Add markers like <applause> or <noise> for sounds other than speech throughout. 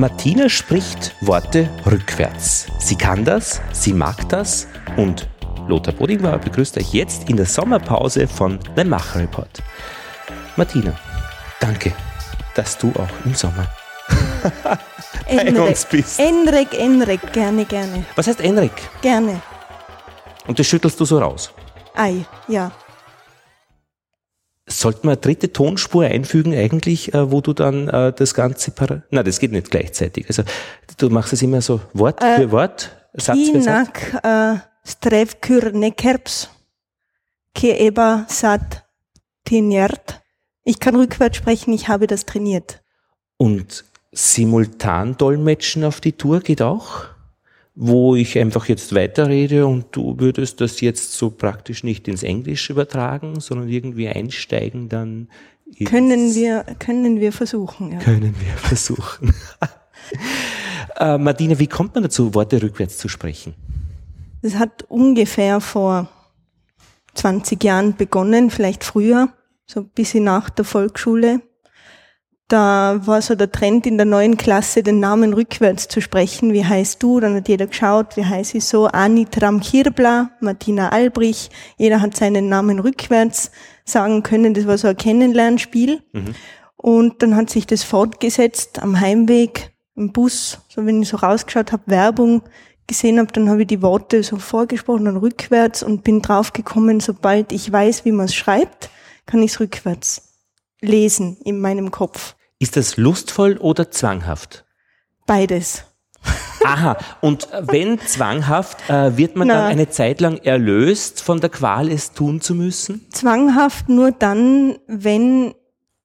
Martina spricht Worte rückwärts. Sie kann das, sie mag das und Lothar Bodingbauer begrüßt euch jetzt in der Sommerpause von The Macher Report. Martina, danke, dass du auch im Sommer <laughs> bei uns bist. Enrik, Enrik, gerne, gerne. Was heißt Enrik? Gerne. Und das schüttelst du so raus? Ei, ja. Sollten wir eine dritte Tonspur einfügen eigentlich, äh, wo du dann äh, das Ganze... Para Nein, das geht nicht gleichzeitig. Also du machst es immer so Wort äh, für Wort, Satz für Satz. Äh, strevkyr nekerps, ke eba sat tiniert. Ich kann rückwärts sprechen, ich habe das trainiert. Und simultan dolmetschen auf die Tour geht auch? Wo ich einfach jetzt weiterrede und du würdest das jetzt so praktisch nicht ins Englische übertragen, sondern irgendwie einsteigen dann. Können wir, können wir versuchen, ja. Können wir versuchen. <laughs> äh, Martina, wie kommt man dazu, Worte rückwärts zu sprechen? Das hat ungefähr vor 20 Jahren begonnen, vielleicht früher, so ein bisschen nach der Volksschule da war so der Trend in der neuen Klasse, den Namen rückwärts zu sprechen. Wie heißt du? Dann hat jeder geschaut, wie heißt ich so? Ani Tramkirbla, Martina Albrich. Jeder hat seinen Namen rückwärts sagen können. Das war so ein Kennenlernspiel. Mhm. Und dann hat sich das fortgesetzt am Heimweg im Bus. So wenn ich so rausgeschaut habe, Werbung gesehen habe, dann habe ich die Worte so vorgesprochen und rückwärts und bin draufgekommen, sobald ich weiß, wie man es schreibt, kann ich es rückwärts lesen in meinem Kopf. Ist das lustvoll oder zwanghaft? Beides. Aha, und wenn zwanghaft, äh, wird man Na, dann eine Zeit lang erlöst von der Qual, es tun zu müssen? Zwanghaft nur dann, wenn,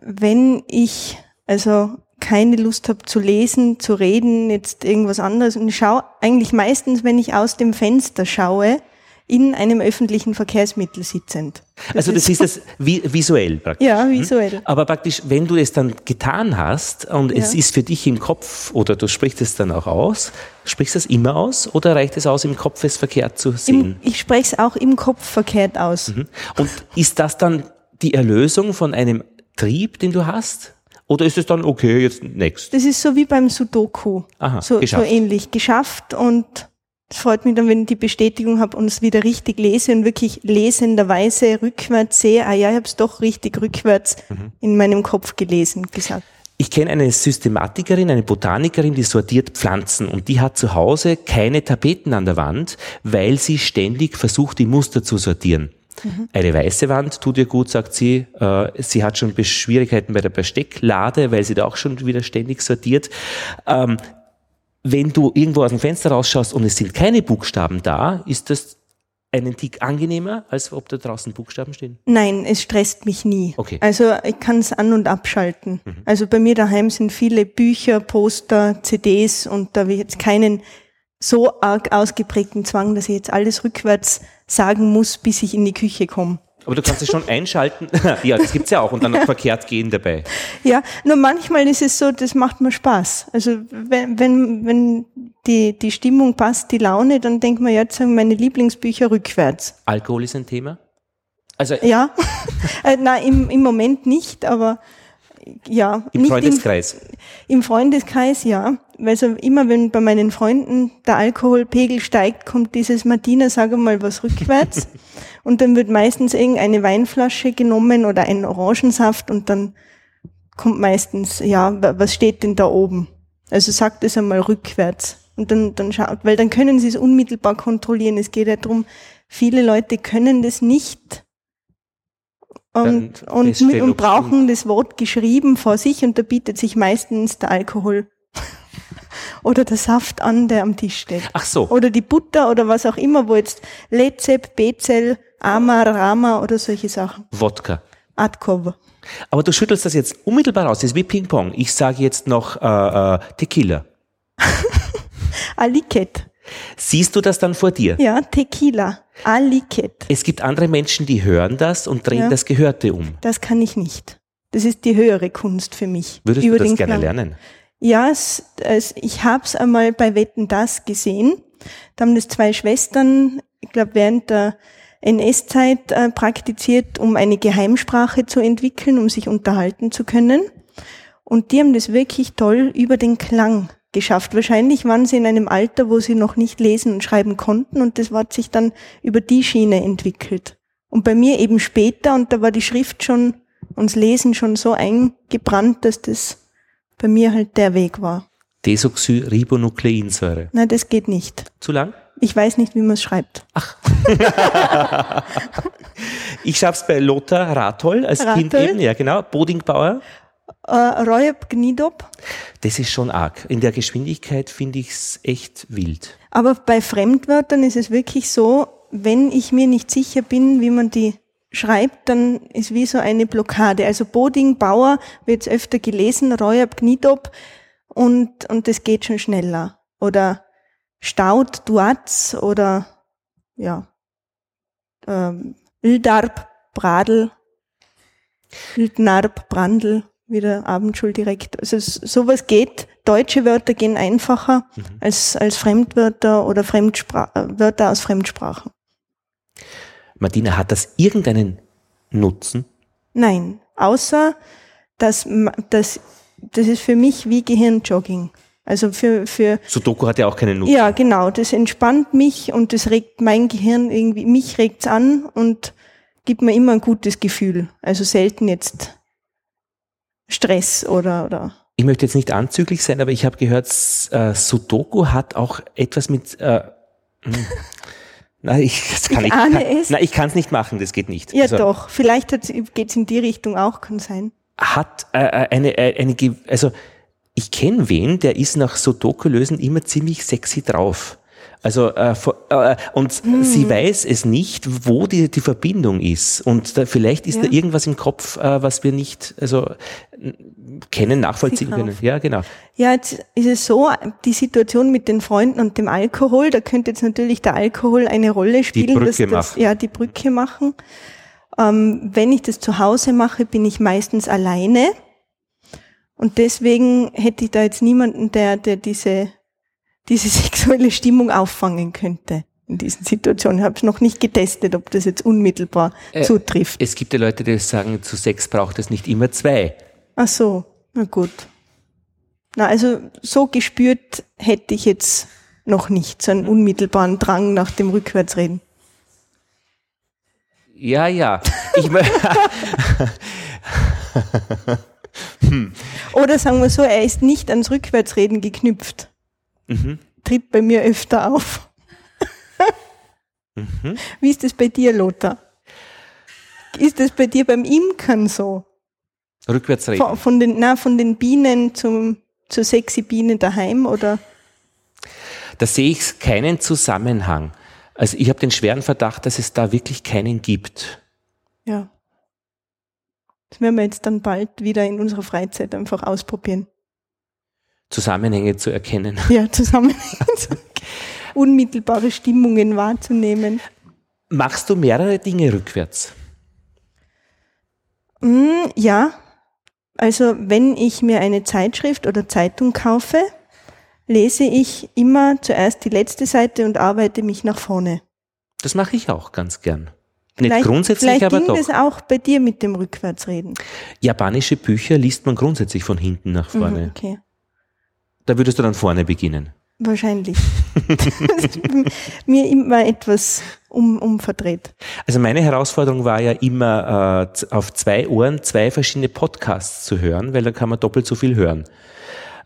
wenn ich also keine Lust habe zu lesen, zu reden, jetzt irgendwas anderes. Und ich schaue eigentlich meistens, wenn ich aus dem Fenster schaue, in einem öffentlichen Verkehrsmittel sitzend. Das also das ist, das visuell praktisch. Ja, hm? visuell. Aber praktisch, wenn du es dann getan hast und ja. es ist für dich im Kopf oder du sprichst es dann auch aus, sprichst du es immer aus oder reicht es aus, im Kopf es verkehrt zu sehen? Im, ich spreche es auch im Kopf verkehrt aus. Mhm. Und ist das dann die Erlösung von einem Trieb, den du hast? Oder ist es dann okay, jetzt next? Das ist so wie beim Sudoku. Aha, so, geschafft. so ähnlich. Geschafft und freut mich dann, wenn ich die Bestätigung habe und es wieder richtig lese und wirklich lesenderweise rückwärts sehe, ah ja, ich habe es doch richtig rückwärts mhm. in meinem Kopf gelesen, gesagt. Ich kenne eine Systematikerin, eine Botanikerin, die sortiert Pflanzen und die hat zu Hause keine Tapeten an der Wand, weil sie ständig versucht, die Muster zu sortieren. Mhm. Eine weiße Wand tut ihr gut, sagt sie. Äh, sie hat schon Schwierigkeiten bei der Bestecklade, weil sie da auch schon wieder ständig sortiert. Ähm, wenn du irgendwo aus dem Fenster rausschaust und es sind keine Buchstaben da, ist das einen Tick angenehmer, als ob da draußen Buchstaben stehen? Nein, es stresst mich nie. Okay. Also ich kann es an- und abschalten. Mhm. Also bei mir daheim sind viele Bücher, Poster, CDs und da habe ich jetzt keinen so arg ausgeprägten Zwang, dass ich jetzt alles rückwärts sagen muss, bis ich in die Küche komme. Aber du kannst es schon einschalten. <laughs> ja, das gibt's ja auch und dann noch verkehrt gehen dabei. Ja, nur manchmal ist es so, das macht mir Spaß. Also wenn, wenn, wenn die, die Stimmung passt, die Laune, dann denkt man, jetzt sagen meine Lieblingsbücher rückwärts. Alkohol ist ein Thema? Also ja, <laughs> äh, nein, im, im Moment nicht, aber ja. Im Freundeskreis? Im, Im, Freundeskreis, ja. Weil so immer, wenn bei meinen Freunden der Alkoholpegel steigt, kommt dieses Martina, sag mal was rückwärts. <laughs> und dann wird meistens irgendeine Weinflasche genommen oder ein Orangensaft und dann kommt meistens, ja, was steht denn da oben? Also sagt es einmal rückwärts. Und dann, dann schaut, weil dann können sie es unmittelbar kontrollieren. Es geht ja darum, viele Leute können das nicht und, und, und brauchen das Wort geschrieben vor sich und da bietet sich meistens der Alkohol oder der Saft an, der am Tisch steht. Ach so. Oder die Butter oder was auch immer, wo jetzt Lezep, Bezel, Amar, Rama oder solche Sachen. Wodka. Adkov. Aber du schüttelst das jetzt unmittelbar aus. Das ist wie Ping-Pong. Ich sage jetzt noch äh, äh, Tequila. <laughs> Aliket. Siehst du das dann vor dir? Ja, Tequila. Aliket. Es gibt andere Menschen, die hören das und drehen ja. das Gehörte um. Das kann ich nicht. Das ist die höhere Kunst für mich. Würdest du das gerne Klang. lernen? Ja, es, es, ich habe es einmal bei Wetten das gesehen. Da haben das zwei Schwestern, ich glaube während der NS-Zeit äh, praktiziert, um eine Geheimsprache zu entwickeln, um sich unterhalten zu können. Und die haben das wirklich toll über den Klang geschafft. Wahrscheinlich waren sie in einem Alter, wo sie noch nicht lesen und schreiben konnten und das hat sich dann über die Schiene entwickelt. Und bei mir eben später und da war die Schrift schon und das Lesen schon so eingebrannt, dass das bei mir halt der Weg war. Desoxyribonukleinsäure. Nein, das geht nicht. Zu lang? Ich weiß nicht, wie man es schreibt. Ach. <laughs> ich schaff's bei Lothar Rathol als Rathol? Kind eben, ja genau, Bodingbauer. Äh, Royab Gnidop. Das ist schon arg. In der Geschwindigkeit finde ich's echt wild. Aber bei Fremdwörtern ist es wirklich so, wenn ich mir nicht sicher bin, wie man die schreibt, dann ist wie so eine Blockade. Also Boding, Bauer wird öfter gelesen, Royab Gnidop und, und das geht schon schneller. Oder Staud, Duatz oder ja, ähm, Ildarb, Bradl, Ildnarb, Brandl, wieder Abendschul direkt. Also sowas geht. Deutsche Wörter gehen einfacher als, als Fremdwörter oder Fremdspra äh, Wörter aus Fremdsprachen. Martina, hat das irgendeinen Nutzen? Nein, außer dass, dass das ist für mich wie Gehirnjogging. Also für, für Sudoku hat ja auch keinen Nutzen. Ja, genau. Das entspannt mich und das regt mein Gehirn irgendwie, mich regt's an und gibt mir immer ein gutes Gefühl. Also selten jetzt Stress oder, oder. Ich möchte jetzt nicht anzüglich sein, aber ich habe gehört, äh, Sudoku hat auch etwas mit. Äh, <laughs> Nein, ich das kann Ich ich, ahne kann, es. Nein, ich kann es nicht machen, das geht nicht. Ja, Also, doch. Vielleicht geht's in die Richtung auch, kann sein. Hat äh, äh, eine, äh, eine, also ich kenne wen, der ist nach Sudoku-Lösen immer ziemlich sexy drauf. Also äh, äh, und Hm. sie weiß es nicht, wo die, die Verbindung ist. Und da, vielleicht ist Ja. da irgendwas im Kopf, äh, was wir nicht also kennen, nachvollziehen können. Ja, genau. Ja, jetzt ist es so, die Situation mit den Freunden und dem Alkohol, da könnte jetzt natürlich der Alkohol eine Rolle spielen. Brücke dass das, machen. Ja, die Brücke machen. Ähm, wenn ich das zu Hause mache, bin ich meistens alleine. Und deswegen hätte ich da jetzt niemanden, der, der diese, diese <laughs> sexuelle Stimmung auffangen könnte in diesen Situationen. Ich habe es noch nicht getestet, ob das jetzt unmittelbar Äh, zutrifft. Es gibt ja Leute, die sagen, zu Sex braucht es nicht immer zwei. Ach so, na gut. Na, also so gespürt hätte ich jetzt noch nicht so einen unmittelbaren Drang nach dem Rückwärtsreden. Ja, ja. Ich, mö- <laughs> Oder sagen wir so, er ist nicht ans Rückwärtsreden geknüpft. Mhm. Tritt bei mir öfter auf. Mhm. Wie ist das bei dir, Lothar? Ist das bei dir beim Imkern so? Rückwärts reden. Von, von den, na, von den Bienen zum, zur sexy Biene daheim oder? Da sehe ich keinen Zusammenhang. Also ich habe den schweren Verdacht, dass es da wirklich keinen gibt. Ja. Das werden wir jetzt dann bald wieder in unserer Freizeit einfach ausprobieren. Zusammenhänge zu erkennen. <laughs> Ja, zusammen <laughs> unmittelbare Stimmungen wahrzunehmen. Machst du mehrere Dinge rückwärts? Mm, ja, also wenn ich mir eine Zeitschrift oder Zeitung kaufe, lese ich immer zuerst die letzte Seite und arbeite mich nach vorne. Das mache ich auch ganz gern. Nicht Vielleicht- grundsätzlich, Vielleicht aber ging doch. das auch bei dir mit dem Rückwärtsreden. Japanische Bücher liest man grundsätzlich von hinten nach vorne. Mhm, okay, Da würdest du dann vorne beginnen. wahrscheinlich. <laughs> mir immer etwas um, umverdreht. Also meine Herausforderung war ja immer, äh, auf zwei Ohren zwei verschiedene Podcasts zu hören, weil dann kann man doppelt so viel hören.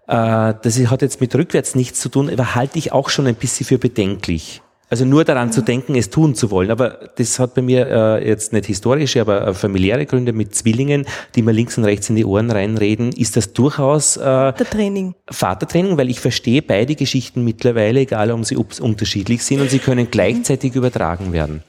Äh, das hat jetzt mit rückwärts nichts zu tun, aber halte ich auch schon ein bisschen für bedenklich. Also nur daran zu denken, es tun zu wollen. Aber das hat bei mir äh, jetzt nicht historische, aber äh, familiäre Gründe mit Zwillingen, die mir links und rechts in die Ohren reinreden. Ist das durchaus äh, Der Training. Vatertraining, weil ich verstehe beide Geschichten mittlerweile, egal ob sie unterschiedlich sind und sie können gleichzeitig übertragen werden.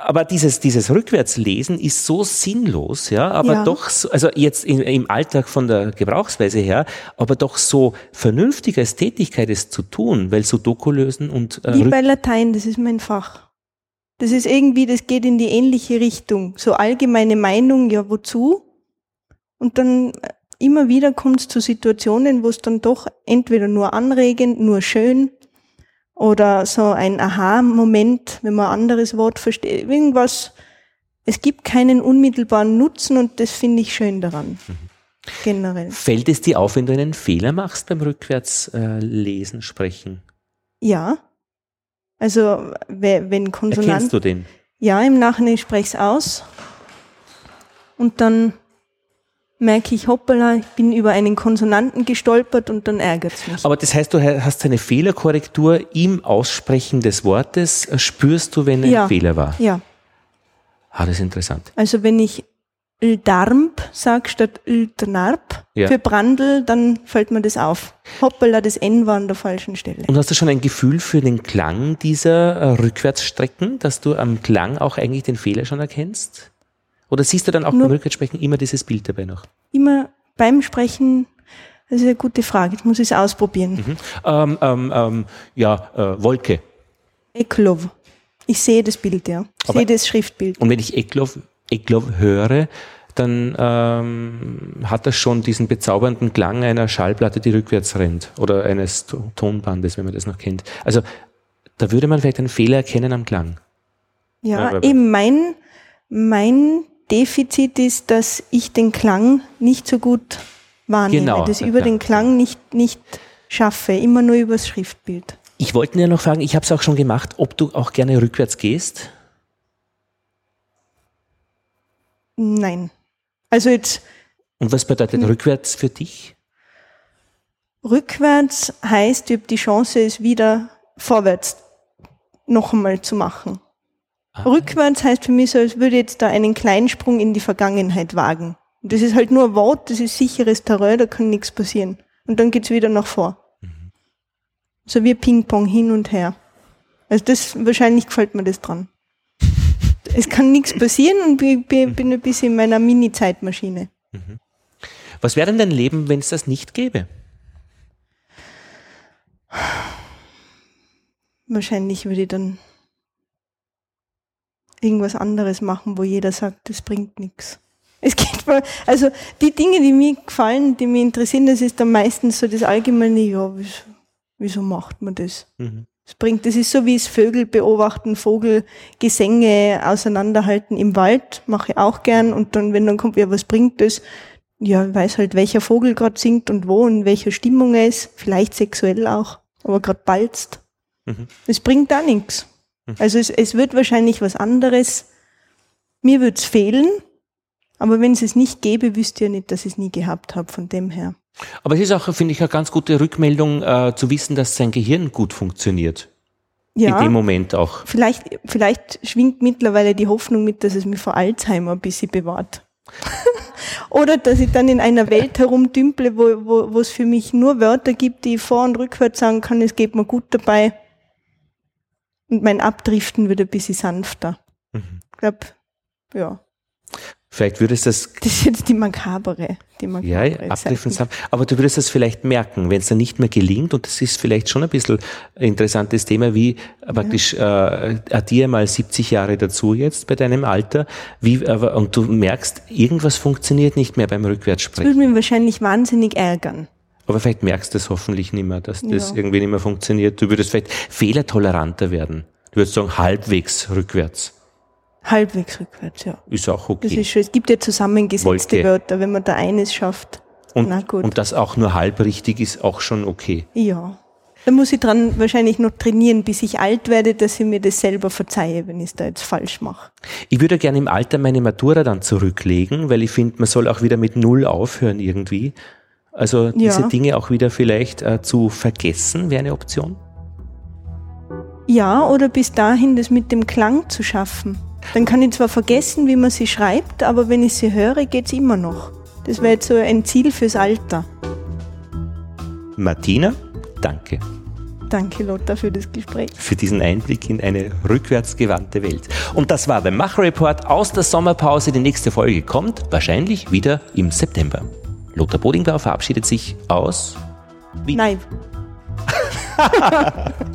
Aber dieses, dieses Rückwärtslesen ist so sinnlos, ja, aber Ja. doch, so, also jetzt in, im Alltag von der Gebrauchsweise her, aber doch so vernünftig als Tätigkeit es zu tun, weil Sudoku lösen und äh, Wie bei Latein, das ist mein Fach. Das ist irgendwie, das geht in die ähnliche Richtung. So allgemeine Meinung, ja, wozu? Und dann äh, immer wieder kommt es zu Situationen, wo es dann doch entweder nur anregend, nur schön oder so ein Aha-Moment, wenn man ein anderes Wort versteht, irgendwas. Es gibt keinen unmittelbaren Nutzen und das finde ich schön daran. generell. Fällt es dir auf, wenn du einen Fehler machst beim Rückwärtslesen, Sprechen? Ja. Also we- wenn Konsonanten. Erkennst du den? Ja, im Nachhinein spreche ich es aus. Und dann merke ich, hoppala, ich bin über einen Konsonanten gestolpert und dann ärgert es mich. Aber das heißt, du hast eine Fehlerkorrektur im Aussprechen des Wortes, spürst du, wenn ein Ja. Fehler war. Ja, Ah, das ist interessant. also wenn ich Darmp sage statt Ldnarp Ja. für Brandl, dann fällt mir das auf. Hoppala, das N war an der falschen Stelle. Und hast du schon ein Gefühl für den Klang dieser äh, Rückwärtsstrecken, dass du am Klang auch eigentlich den Fehler schon erkennst? Oder siehst du dann auch Nur- beim Rückwärtssprechen immer dieses Bild dabei noch? Immer beim Sprechen, das ist eine gute Frage, jetzt muss ich es ausprobieren. Mhm. Ähm, ähm, ähm, ja, äh, Wolke. Eklov. Ich sehe das Bild, ja. Ich sehe das Schriftbild. Und wenn ich Eklov, Eklov höre, dann ähm, hat das schon diesen bezaubernden Klang einer Schallplatte, die rückwärts rennt. Oder eines To- Tonbandes, wenn man das noch kennt. Also da würde man vielleicht einen Fehler erkennen am Klang. Ja, Ja, eben mein, mein Defizit ist, dass ich den Klang nicht so gut wahrnehme, Genau, ja, über ja. den Klang nicht, nicht schaffe, immer nur übers Schriftbild. Ich wollte dir noch fragen, ich habe es auch schon gemacht, ob du auch gerne rückwärts gehst. Nein. Also jetzt Und was bedeutet Hm. rückwärts für dich? rückwärts heißt, ich habe die Chance, es wieder vorwärts noch einmal zu machen. Ah. Rückwärts heißt für mich so, als würde ich jetzt da einen kleinen Sprung in die Vergangenheit wagen. Und das ist halt nur ein Wort, das ist sicheres Terrain, da kann nichts passieren. Und dann geht's wieder nach vor. Mhm. So wie Ping-Pong hin und her. Also das, wahrscheinlich gefällt mir das dran. <laughs> es kann nichts passieren und ich bin bin ein bisschen in meiner Mini-Zeitmaschine. Was wäre denn dein Leben, wenn es das nicht gäbe? Wahrscheinlich würde ich dann irgendwas anderes machen, wo jeder sagt, das bringt nichts. Es geht mal, also die Dinge, die mir gefallen, die mich interessieren, das ist dann meistens so das allgemeine, ja, wieso, wieso macht man das? Mhm. Das bringt, das ist so wie es Vögel beobachten, Vogelgesänge auseinanderhalten im Wald, mache ich auch gern und dann, wenn dann kommt, ja, was bringt das? Ja, ich weiß halt, welcher Vogel gerade singt und wo und in welcher Stimmung er ist, vielleicht sexuell auch, aber gerade balzt. Mhm. Es bringt da nichts. Also es, es wird wahrscheinlich was anderes. Mir wird's fehlen, aber wenn es es nicht gäbe, wüsste ich ja nicht, dass ich es nie gehabt habe, von dem her. Aber es ist auch, finde ich, eine ganz gute Rückmeldung, äh, zu wissen, dass sein Gehirn gut funktioniert. In dem Ja, Moment auch. vielleicht, vielleicht schwingt mittlerweile die Hoffnung mit, dass es mich vor Alzheimer ein bisschen bewahrt. <laughs> Oder dass ich dann in einer Welt herumdümple, wo, wo, wo es für mich nur Wörter gibt, die ich vor- und rückwärts sagen kann, es geht mir gut dabei. Und mein Abdriften wird ein bisschen sanfter. Ich glaube, ja. Vielleicht würdest du das, Das ist jetzt die makabere. Die ja, makabere abtreffen, Seite. aber du würdest das vielleicht merken, wenn es dann nicht mehr gelingt, und das ist vielleicht schon ein bisschen ein interessantes Thema, wie äh, praktisch äh, addiere mal 70 Jahre dazu jetzt bei deinem Alter, wie, aber, und du merkst, irgendwas funktioniert nicht mehr beim Das Rückwärtssprechen. würde mich wahrscheinlich wahnsinnig ärgern. Aber vielleicht merkst du es hoffentlich nicht mehr, dass das Ja. irgendwie nicht mehr funktioniert. Du würdest vielleicht fehlertoleranter werden. Du würdest sagen, halbwegs rückwärts. Halbwegs rückwärts, ja. Ist auch Das okay. ist schon, es gibt ja zusammengesetzte Wolke. Wörter, wenn man da eines schafft. Und, Na gut. und das auch nur halb richtig ist auch schon okay. Ja. Da muss ich dran wahrscheinlich noch trainieren, bis ich alt werde, dass ich mir das selber verzeihe, wenn ich es da jetzt falsch mache. Ich würde gerne im Alter meine Matura dann zurücklegen, weil ich finde, man soll auch wieder mit Null aufhören irgendwie. Also diese Ja. Dinge auch wieder vielleicht äh, zu vergessen, wäre eine Option. Ja, oder bis dahin das mit dem Klang zu schaffen. Dann kann ich zwar vergessen, wie man sie schreibt, aber wenn ich sie höre, geht's immer noch. Das wäre jetzt so ein Ziel fürs Alter. Martina, danke Danke, Lothar, für das Gespräch. für diesen Einblick in eine rückwärtsgewandte Welt. Und das war der Machreport aus der Sommerpause. Die nächste Folge kommt wahrscheinlich wieder im September. Lothar Bodingbauer verabschiedet sich aus Wien. Nein. <laughs>